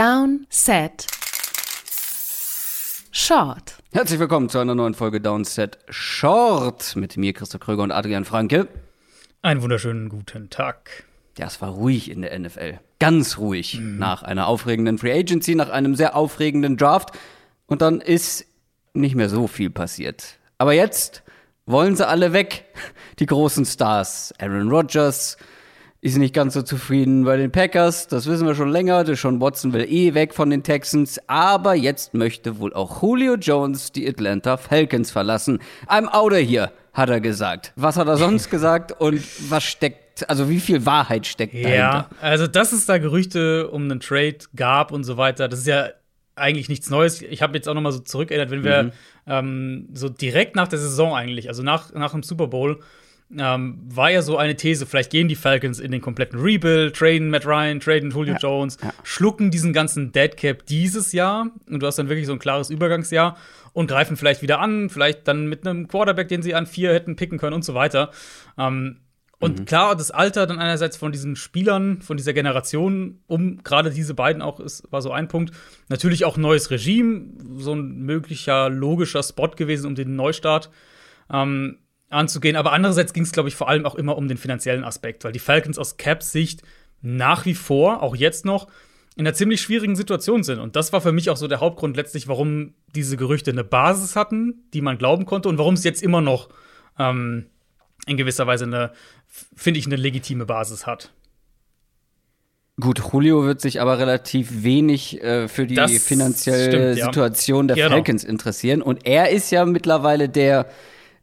Down, Set, Short. Herzlich willkommen zu einer neuen Folge Downset Short mit mir, Christoph Kröger und Adrian Franke. Einen wunderschönen guten Tag. Ja, es war ruhig in der NFL. Ganz ruhig. Nach einer aufregenden Free Agency, nach einem sehr aufregenden Draft. Und dann ist nicht mehr so viel passiert. Aber jetzt wollen sie alle weg. Die großen Stars. Aaron Rodgers ist nicht ganz so zufrieden bei den Packers. Das wissen wir schon länger. Deshaun Watson will eh weg von den Texans. Aber jetzt möchte wohl auch Julio Jones die Atlanta Falcons verlassen. I'm out of here, hat er gesagt. Was hat er sonst gesagt und was steckt, also wie viel Wahrheit steckt dahinter? Ja, also dass es da Gerüchte um einen Trade gab und so weiter, das ist ja eigentlich nichts Neues. Ich habe jetzt auch noch mal so zurückerinnert, wenn wir ähm, so direkt nach der Saison eigentlich, also nach, nach dem Super Bowl, ähm, war ja so eine These, vielleicht gehen die Falcons in den kompletten Rebuild, traden Matt Ryan, traden Julio Jones, schlucken diesen ganzen Dead Cap dieses Jahr und du hast dann wirklich so ein klares Übergangsjahr und greifen vielleicht wieder an, vielleicht dann mit einem Quarterback, den sie an vier hätten picken können und so weiter. Ähm, und klar, das Alter dann einerseits von diesen Spielern, von dieser Generation, um gerade diese beiden auch, ist, war so ein Punkt. Natürlich auch neues Regime, so ein möglicher logischer Spot gewesen, um den Neustart ähm, anzugehen. Aber andererseits ging es, glaube ich, vor allem auch immer um den finanziellen Aspekt, weil die Falcons aus Caps Sicht nach wie vor, auch jetzt noch, in einer ziemlich schwierigen Situation sind. Und das war für mich auch so der Hauptgrund letztlich, warum diese Gerüchte eine Basis hatten, die man glauben konnte und warum es jetzt immer noch ähm, in gewisser Weise eine, finde ich, eine legitime Basis hat. Gut, Julio wird sich aber relativ wenig äh, für die Das finanzielle stimmt, ja. Situation der Genau. Falcons interessieren. Und er ist ja mittlerweile der,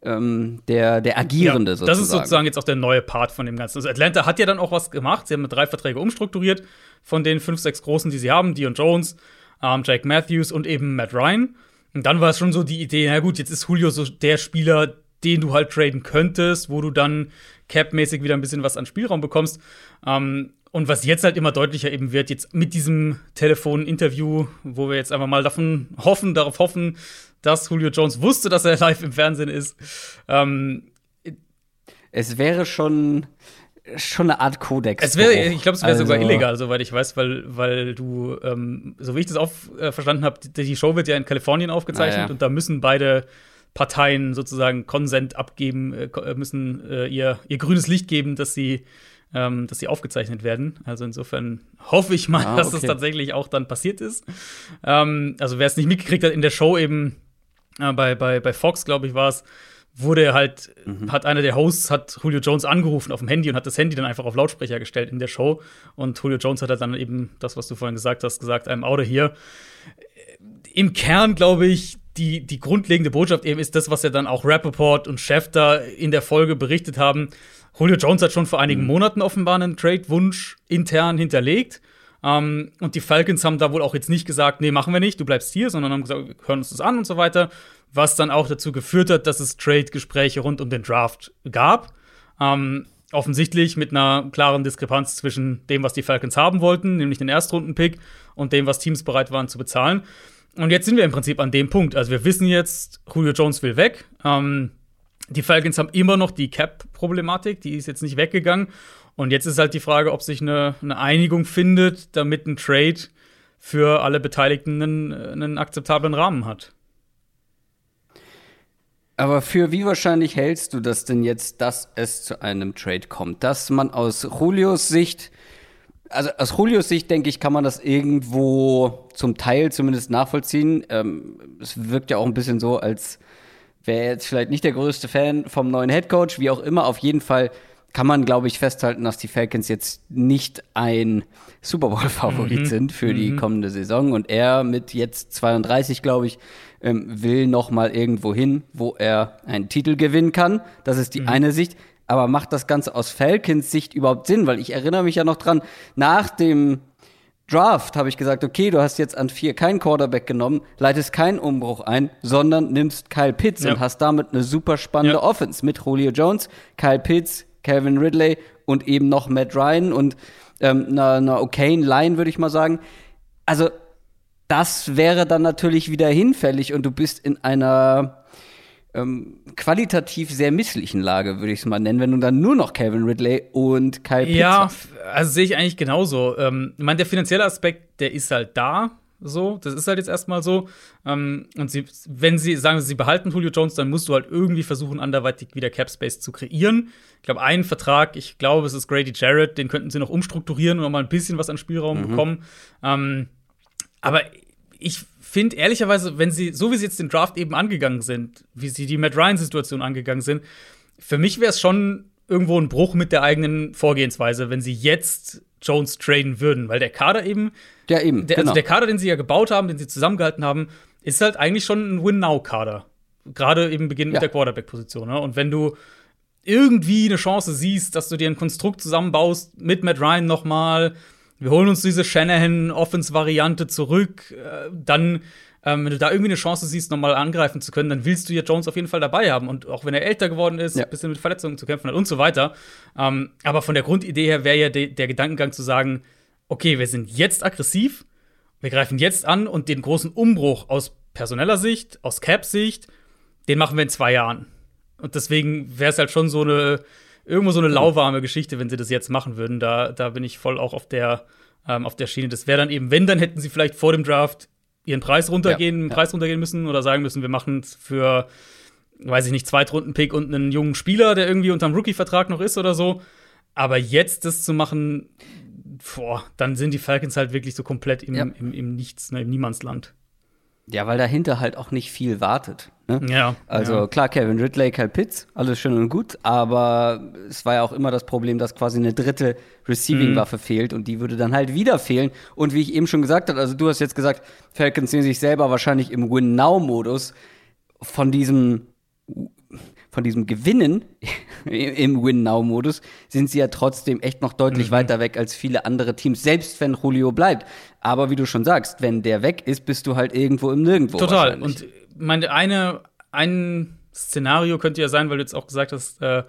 ähm, der, der Agierende Ja, sozusagen. Das ist sozusagen jetzt auch der neue Part von dem Ganzen. Also Atlanta hat ja dann auch was gemacht. Sie haben drei Verträge umstrukturiert von den fünf, sechs großen, die sie haben. Dion Jones, ähm, Jake Matthews und eben Matt Ryan. Und dann war es schon so die Idee, na gut, jetzt ist Julio so der Spieler, den du halt traden könntest, wo du dann cap-mäßig wieder ein bisschen was an Spielraum bekommst. Ähm, und was jetzt halt immer deutlicher eben wird, jetzt mit diesem Telefoninterview, wo wir jetzt einfach mal davon hoffen, darauf hoffen, dass Julio Jones wusste, dass er live im Fernsehen ist. Ähm, es wäre schon, schon eine Art Kodex. es wäre, ich glaube, es wäre sogar Also- illegal, soweit ich weiß, weil, weil du, ähm, so wie ich das auch äh, verstanden habe, die, die Show wird ja in Kalifornien aufgezeichnet Ah, ja. und da müssen beide Parteien sozusagen Konsent abgeben, äh, äh, müssen äh, ihr, ihr grünes Licht geben, dass sie, ähm, dass sie aufgezeichnet werden. Also insofern hoffe ich mal, Ah, dass das okay. tatsächlich auch dann passiert ist. Ähm, also wer es nicht mitgekriegt hat, in der Show eben bei, bei, bei Fox, glaube ich, war es, wurde halt, hat einer der Hosts, hat Julio Jones angerufen auf dem Handy und hat das Handy dann einfach auf Lautsprecher gestellt in der Show. Und Julio Jones hat halt dann eben das, was du vorhin gesagt hast, gesagt, I'm out of here. Im Kern, glaube ich, die, die grundlegende Botschaft eben ist das, was ja dann auch Rappaport und Schefter in der Folge berichtet haben. Julio Jones hat schon vor einigen Monaten offenbar einen Trade-Wunsch intern hinterlegt. Ähm, und die Falcons haben da wohl auch jetzt nicht gesagt, nee, machen wir nicht, du bleibst hier, sondern haben gesagt, wir hören uns das an und so weiter. Was dann auch dazu geführt hat, dass es Trade-Gespräche rund um den Draft gab. Ähm, offensichtlich mit einer klaren Diskrepanz zwischen dem, was die Falcons haben wollten, nämlich den Erstrunden-Pick, und dem, was Teams bereit waren zu bezahlen. Und jetzt sind wir im Prinzip an dem Punkt. Also wir wissen jetzt, Julio Jones will weg. Ähm, die Falcons haben immer noch die Cap-Problematik, die ist jetzt nicht weggegangen. Und jetzt ist halt die Frage, ob sich eine, eine Einigung findet, damit ein Trade für alle Beteiligten einen, einen akzeptablen Rahmen hat. Aber für wie wahrscheinlich hältst du das denn jetzt, dass es zu einem Trade kommt? Dass man aus Julios Sicht, also aus Julios Sicht, denke ich, kann man das irgendwo zum Teil zumindest nachvollziehen. Ähm, es wirkt ja auch ein bisschen so, als wäre jetzt vielleicht nicht der größte Fan vom neuen Headcoach, wie auch immer. Auf jeden Fall kann man, glaube ich, festhalten, dass die Falcons jetzt nicht ein Super Bowl-Favorit sind für die kommende Saison. Und er mit jetzt 32, glaube ich, ähm, will noch mal irgendwo hin, wo er einen Titel gewinnen kann. Das ist die eine Sicht. Aber macht das Ganze aus Falcons Sicht überhaupt Sinn? Weil ich erinnere mich ja noch dran, nach dem Draft habe ich gesagt, okay, du hast jetzt an vier keinen Quarterback genommen, leitest keinen Umbruch ein, sondern nimmst Kyle Pitts Ja. und hast damit eine super spannende Ja. Offense mit Julio Jones, Kyle Pitts, Calvin Ridley und eben noch Matt Ryan und ähm, einer, einer okayen Line, würde ich mal sagen. Also, das wäre dann natürlich wieder hinfällig und du bist in einer ähm, qualitativ sehr misslichen Lage, würde ich es mal nennen, wenn du dann nur noch Calvin Ridley und Kyle Pitts Ja, also sehe ich eigentlich genauso. Ähm, ich meine, der finanzielle Aspekt, der ist halt da. So, das ist halt jetzt erstmal so. Ähm, und sie, wenn sie sagen, sie behalten Julio Jones, dann musst du halt irgendwie versuchen, anderweitig wieder Cap Space zu kreieren. Ich glaube, einen Vertrag, ich glaube, es ist Grady Jarrett, den könnten sie noch umstrukturieren und noch mal ein bisschen was an Spielraum Mhm. bekommen. Ähm, aber ich finde ehrlicherweise, wenn sie, so wie sie jetzt den Draft eben angegangen sind, wie sie die Matt Ryan-Situation angegangen sind, für mich wäre es schon irgendwo ein Bruch mit der eigenen Vorgehensweise, wenn sie jetzt Jones traden würden, weil der Kader eben, Ja, eben. der, genau. also der Kader, den sie ja gebaut haben, den sie zusammengehalten haben, ist halt eigentlich schon ein Win-Now-Kader. Gerade eben beginnend Ja. mit der Quarterback-Position. Ne? Und wenn du irgendwie eine Chance siehst, dass du dir ein Konstrukt zusammenbaust mit Matt Ryan noch mal, wir holen uns diese Shanahan-Offense-Variante zurück, äh, dann, ähm, wenn du da irgendwie eine Chance siehst, noch mal angreifen zu können, dann willst du ja Jones auf jeden Fall dabei haben. Und auch wenn er älter geworden ist, Ja. ein bisschen mit Verletzungen zu kämpfen hat und so weiter. Ähm, aber von der Grundidee her wäre ja de der Gedankengang zu sagen, okay, wir sind jetzt aggressiv, wir greifen jetzt an und den großen Umbruch aus personeller Sicht, aus Cap-Sicht, den machen wir in zwei Jahren. Und deswegen wäre es halt schon so eine, irgendwo so eine lauwarme Geschichte, wenn sie das jetzt machen würden. Da, da bin ich voll auch auf der, ähm, auf der Schiene. Das wäre dann eben, wenn, dann hätten sie vielleicht vor dem Draft ihren Preis runtergehen, Ja, ja. Preis runtergehen müssen oder sagen müssen, wir machen es für, weiß ich nicht, Zweitrunden-Pick und einen jungen Spieler, der irgendwie unterm Rookie-Vertrag noch ist oder so. Aber jetzt das zu machen, boah, dann sind die Falcons halt wirklich so komplett im, Ja. im, im Nichts, ne, im Niemandsland. Ja, weil dahinter halt auch nicht viel wartet. Ne? Ja. Also ja. klar, Kevin Ridley, Kyle Pitts, alles schön und gut, aber es war ja auch immer das Problem, dass quasi eine dritte Receiving-Waffe fehlt und die würde dann halt wieder fehlen. Und wie ich eben schon gesagt habe, also du hast jetzt gesagt, Falcons sehen sich selber wahrscheinlich im Win-Now-Modus von diesem von diesem Gewinnen im Win-Now-Modus sind sie ja trotzdem echt noch deutlich weiter weg als viele andere Teams, selbst wenn Julio bleibt. Aber wie du schon sagst, wenn der weg ist, bist du halt irgendwo im Nirgendwo. Total. Und meine, eine, ein Szenario könnte ja sein, weil du jetzt auch gesagt hast, äh,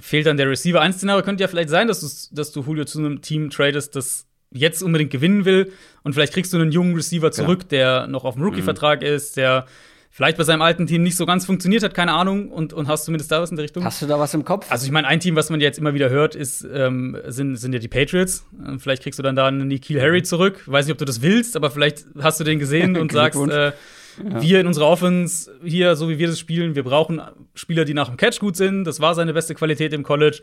fehlt dann der Receiver. Ein Szenario könnte ja vielleicht sein, dass, du's- dass du Julio zu einem Team tradest, das jetzt unbedingt gewinnen will. Und vielleicht kriegst du einen jungen Receiver zurück, der noch auf dem Rookie-Vertrag ist, der vielleicht bei seinem alten Team nicht so ganz funktioniert hat, keine Ahnung. Und, und hast zumindest da was in der Richtung. Hast du da was im Kopf? Also ich meine, ein Team, was man jetzt immer wieder hört, ist, ähm, sind, sind ja die Patriots. Ähm, Vielleicht kriegst du dann da einen Nikhil Harry zurück. Weiß nicht, ob du das willst, aber vielleicht hast du den gesehen und sagst, äh, wir in unserer Offense, hier, so wie wir das spielen, wir brauchen Spieler, die nach dem Catch gut sind. Das war seine beste Qualität im College.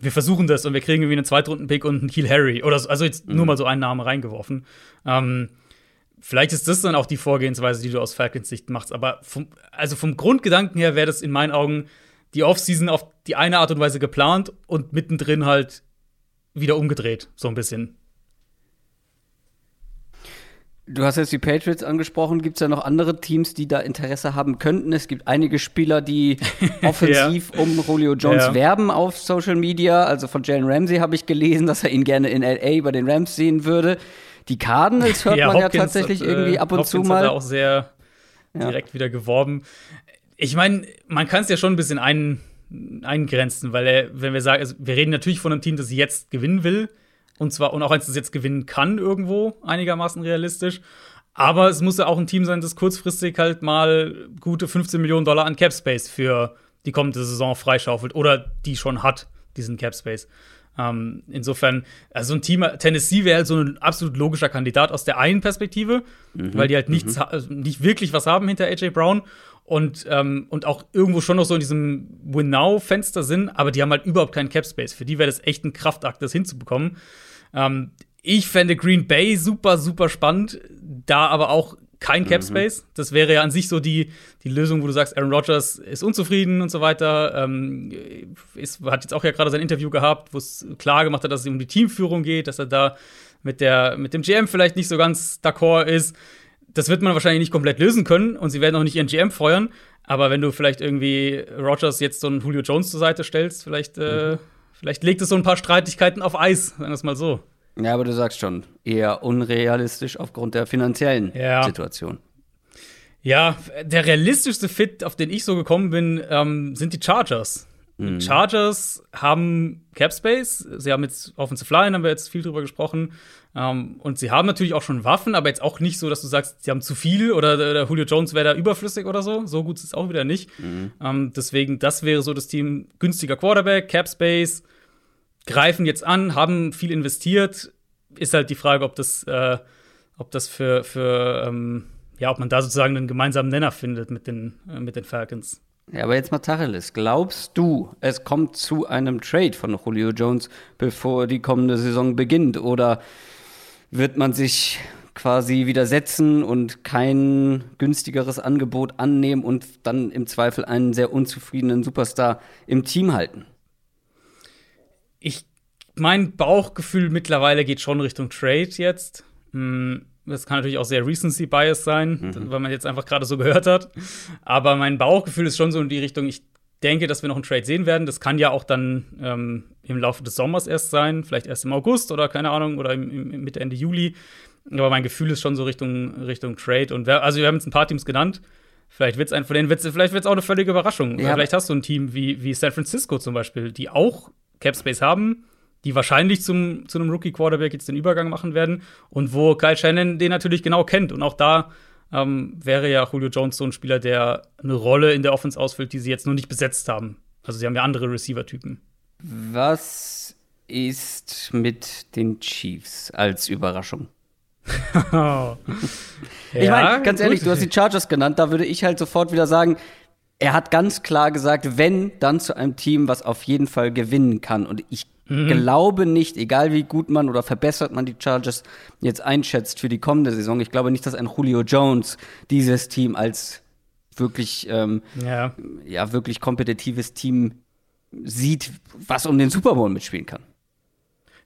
Wir versuchen das und wir kriegen irgendwie einen Zweitrunden-Pick und einen Kiel Harry. Oder so, also jetzt nur mal so einen Namen reingeworfen. Ähm, vielleicht ist das dann auch die Vorgehensweise, die du aus Falcons Sicht machst. Aber vom, also vom Grundgedanken her wäre das in meinen Augen die Offseason auf die eine Art und Weise geplant und mittendrin halt wieder umgedreht, so ein bisschen. Du hast jetzt die Patriots angesprochen. Gibt es ja noch andere Teams, die da Interesse haben könnten? Es gibt einige Spieler, die offensiv um Julio Jones Ja. werben auf Social Media. Also von Jalen Ramsey habe ich gelesen, dass er ihn gerne in LA bei den Rams sehen würde. Die Cardinals hört man ja tatsächlich hat, äh, irgendwie ab und Hopkins zu Hat mal. da auch sehr Ja. direkt wieder geworben. Ich meine, man kann es ja schon ein bisschen ein, eingrenzen, weil er, wenn wir sagen, also wir reden natürlich von einem Team, das jetzt gewinnen will. Und zwar, und auch eins, das jetzt gewinnen kann, irgendwo, einigermaßen realistisch. Aber es muss ja auch ein Team sein, das kurzfristig halt mal gute 15 Millionen Dollar an Cap Space für die kommende Saison freischaufelt oder die schon hat, diesen Cap Space. Ähm, insofern, also ein Team, Tennessee wäre halt so ein absolut logischer Kandidat aus der einen Perspektive, weil die halt nichts, ha- also nicht wirklich was haben hinter AJ Brown und, ähm, und auch irgendwo schon noch so in diesem Win-Now-Fenster sind, aber die haben halt überhaupt keinen Cap Space. Für die wäre das echt ein Kraftakt, das hinzubekommen. Ähm, ich fände Green Bay super, super spannend, da aber auch kein Cap Space. Das wäre ja an sich so die, die Lösung, wo du sagst, Aaron Rodgers ist unzufrieden und so weiter. Ähm, ist, hat jetzt auch ja gerade sein Interview gehabt, wo es klar gemacht hat, dass es um die Teamführung geht, dass er da mit, der, mit dem GM vielleicht nicht so ganz d'accord ist. Das wird man wahrscheinlich nicht komplett lösen können und sie werden auch nicht ihren GM feuern. Aber wenn du vielleicht irgendwie Rodgers jetzt so einen Julio Jones zur Seite stellst, vielleicht, äh, vielleicht legt es so ein paar Streitigkeiten auf Eis, sagen wir es mal so. Ja, aber du sagst schon, eher unrealistisch aufgrund der finanziellen Ja. Situation. Ja, der realistischste Fit, auf den ich so gekommen bin, ähm, sind die Chargers. Die Chargers haben Cap Space. Sie haben jetzt Offensive Line, haben wir jetzt viel drüber gesprochen. Ähm, und sie haben natürlich auch schon Waffen, aber jetzt auch nicht so, dass du sagst, sie haben zu viel oder der Julio Jones wäre da überflüssig oder so. So gut ist es auch wieder nicht. Mhm. Ähm, deswegen, das wäre so das Team günstiger Quarterback, Cap Space, greifen jetzt an, haben viel investiert. Ist halt die Frage, ob das, äh, ob das für, für ähm, ja, ob man da sozusagen einen gemeinsamen Nenner findet mit den, äh, mit den Falcons. Ja, aber jetzt mal Tacheles. Glaubst du, es kommt zu einem Trade von Julio Jones, bevor die kommende Saison beginnt? Oder wird man sich quasi widersetzen und kein günstigeres Angebot annehmen und dann im Zweifel einen sehr unzufriedenen Superstar im Team halten? Ich, mein Bauchgefühl mittlerweile geht schon Richtung Trade jetzt. Hm das kann natürlich auch sehr Recency Bias sein, mhm. weil man jetzt einfach gerade so gehört hat. Aber mein Bauchgefühl ist schon so in die Richtung, ich denke, dass wir noch einen Trade sehen werden. Das kann ja auch dann ähm, im Laufe des Sommers erst sein, vielleicht erst im August oder keine Ahnung, oder im, im Mitte, Ende Juli. Aber mein Gefühl ist schon so Richtung, Richtung Trade. Und wer, also wir haben jetzt ein paar Teams genannt. Vielleicht wird es ein von denen, vielleicht wird es auch eine völlige Überraschung. Ja. Vielleicht hast du ein Team wie, wie San Francisco zum Beispiel, die auch Cap Space haben, die wahrscheinlich zum, zu einem Rookie-Quarterback jetzt den Übergang machen werden und wo Kyle Shannon den natürlich genau kennt. Und auch da ähm, wäre ja Julio Jones so ein Spieler, der eine Rolle in der Offense ausfüllt, die sie jetzt noch nicht besetzt haben. Also sie haben ja andere Receiver-Typen. Was ist mit den Chiefs als Überraschung? ich meine, ganz ehrlich, du hast die Chargers genannt, da würde ich halt sofort wieder sagen, er hat ganz klar gesagt, wenn, dann zu einem Team, was auf jeden Fall gewinnen kann. Und ich Mhm. Glaube nicht, egal wie gut man oder verbessert man die Chargers jetzt einschätzt für die kommende Saison, ich glaube nicht, dass ein Julio Jones dieses Team als wirklich, ähm, ja. ja, wirklich kompetitives Team sieht, was um den Super Bowl mitspielen kann.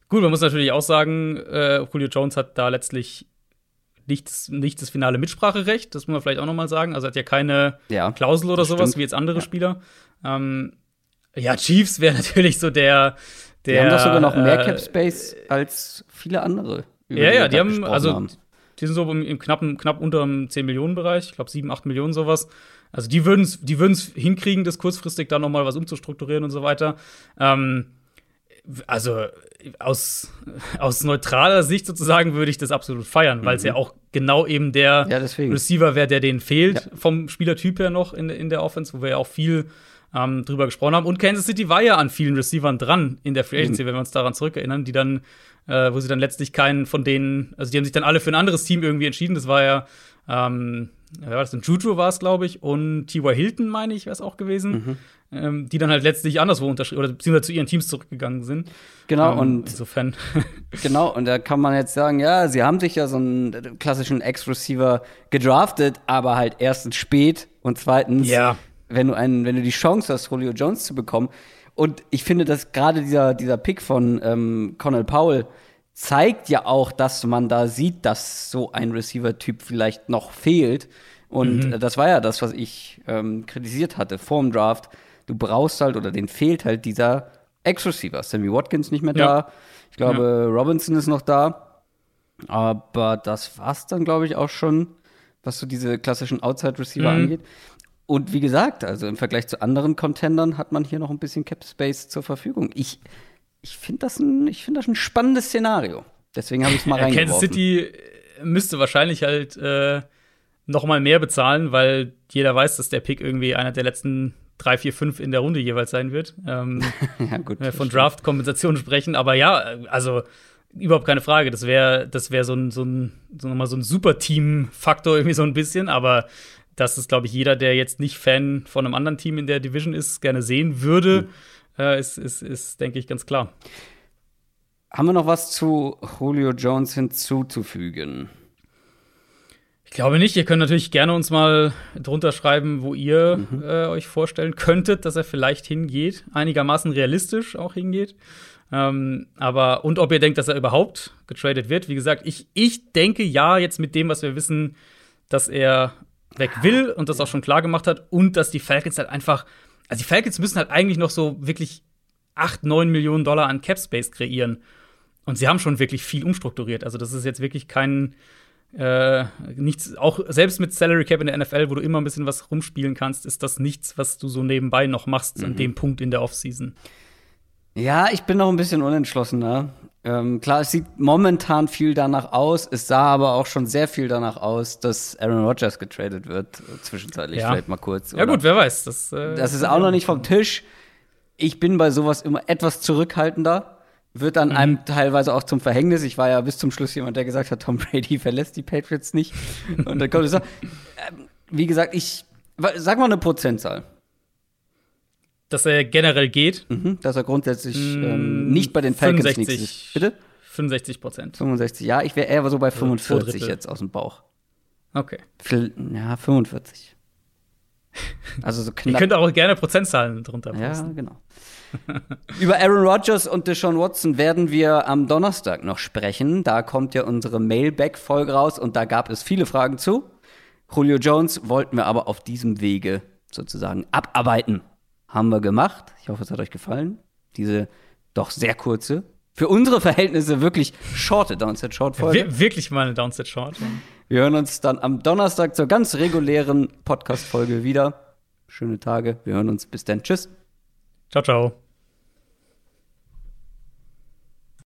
Gut, man muss natürlich auch sagen, äh, Julio Jones hat da letztlich nicht, nicht das finale Mitspracherecht, das muss man vielleicht auch noch mal sagen. Also er hat ja keine ja, Klausel oder sowas stimmt. wie jetzt andere ja. Spieler. Ähm, ja, Chiefs wäre natürlich so der, der, die haben doch sogar noch mehr äh, Cap Space als viele andere. Ja, ja, die haben, also, haben. die sind so im, knappen, knapp unter dem 10-Millionen-Bereich, ich glaube 7, 8 Millionen sowas. Also die würden es die hinkriegen, das kurzfristig da noch mal was umzustrukturieren und so weiter. Ähm, also aus, aus neutraler Sicht sozusagen würde ich das absolut feiern, mhm. weil es ja auch genau eben der ja, Receiver wäre, der denen fehlt, ja. vom Spielertyp her noch in, in der Offense, wo wir ja auch viel ähm, drüber gesprochen haben. Und Kansas City war ja an vielen Receivern dran in der Free Agency, mhm. wenn wir uns daran zurückerinnern, die dann, äh, wo sie dann letztlich keinen von denen, also die haben sich dann alle für ein anderes Team irgendwie entschieden. Das war ja, ähm, wer war das denn? Juju war es, glaube ich, und T.Y. Hilton, meine ich, wäre es auch gewesen. Mhm. Ähm, die dann halt letztlich anderswo unterschrieben oder beziehungsweise zu ihren Teams zurückgegangen sind. Genau, ähm, und insofern. genau, und da kann man jetzt sagen, ja, sie haben sich ja so einen klassischen Ex-Receiver gedraftet, aber halt erstens spät und zweitens ja wenn du einen, wenn du die Chance hast, Julio Jones zu bekommen. Und ich finde, dass gerade dieser, dieser Pick von ähm, Connell Powell zeigt ja auch, dass man da sieht, dass so ein Receiver-Typ vielleicht noch fehlt. Und mhm. das war ja das, was ich ähm, kritisiert hatte vor dem Draft. Du brauchst halt oder den fehlt halt dieser Ex-Receiver. Sammy Watkins nicht mehr ja. da. Ich glaube, ja. Robinson ist noch da. Aber das war's dann, glaube ich, auch schon, was so diese klassischen Outside-Receiver mhm. angeht. Und wie gesagt, also im Vergleich zu anderen Contendern hat man hier noch ein bisschen Cap Space zur Verfügung. Ich, ich finde das, ein, find das ein spannennes Szenario. Deswegen habe ich es mal reingeworfen. Kansas City müsste wahrscheinlich halt äh, noch mal mehr bezahlen, weil jeder weiß, dass der Pick irgendwie einer der letzten drei, vier, fünf in der Runde jeweils sein wird. Ähm, ja, gut, wir von Draft-Kompensation sprechen. Aber ja, also überhaupt keine Frage. Das wäre das wär so ein, so ein, so, so ein Super-Team-Faktor irgendwie so ein bisschen. Aber dass es, glaube ich, jeder, der jetzt nicht Fan von einem anderen Team in der Division ist, gerne sehen würde, mhm. äh, ist, ist, ist, denke ich, ganz klar. Haben wir noch was zu Julio Jones hinzuzufügen? Ich glaube nicht. Ihr könnt natürlich gerne uns mal drunter schreiben, wo ihr mhm. äh, euch vorstellen könntet, dass er vielleicht hingeht. Einigermaßen realistisch auch hingeht. Ähm, aber, und ob ihr denkt, dass er überhaupt getradet wird. Wie gesagt, ich, ich denke ja, jetzt mit dem, was wir wissen, dass er weg will und das auch schon klar gemacht hat und dass die Falcons halt einfach, also die Falcons müssen halt eigentlich noch so wirklich 8, 9 Millionen Dollar an Cap Space kreieren. Und sie haben schon wirklich viel umstrukturiert. Also das ist jetzt wirklich kein äh, nichts, auch selbst mit Salary Cap in der NFL, wo du immer ein bisschen was rumspielen kannst, ist das nichts, was du so nebenbei noch machst mhm. an dem Punkt in der Offseason. Ja, ich bin noch ein bisschen unentschlossener. Ähm, klar, es sieht momentan viel danach aus. Es sah aber auch schon sehr viel danach aus, dass Aaron Rodgers getradet wird, äh, zwischenzeitlich Ja. vielleicht mal kurz. Ja, oder? gut, wer weiß. Das, äh, Das ist auch noch nicht vom Tisch. Ich bin bei sowas immer etwas zurückhaltender. Wird dann einem teilweise auch zum Verhängnis. Ich war ja bis zum Schluss jemand, der gesagt hat, Tom Brady verlässt die Patriots nicht. Und dann kommt es so. Ähm, Wie gesagt, ich sag mal eine Prozentzahl, Dass er generell geht. mhm, dass er grundsätzlich Mm, ähm, nicht bei den Falcons 65. nächstes ist. Bitte? 65 Prozent. 65. Ja, ich wäre eher so bei zwei 45 Drittel. jetzt aus dem Bauch. Okay. Ja, 45. Also so Ihr knapp. könnt auch gerne Prozentzahlen drunter Ja, posten. genau. Über Aaron Rodgers und Deshaun Watson werden wir am Donnerstag noch sprechen. Da kommt ja unsere Mailback-Folge raus und da gab es viele Fragen zu. Julio Jones wollten wir aber auf diesem Wege sozusagen abarbeiten. Haben wir gemacht. Ich hoffe, es hat euch gefallen. Diese doch sehr kurze, für unsere Verhältnisse wirklich shorte Downset Short Folge. Wir, wirklich mal eine Downset Short. Ja. Wir hören uns dann am Donnerstag zur ganz regulären Podcast-Folge wieder. Schöne Tage. Wir hören uns. Bis dann. Tschüss. Ciao, ciao.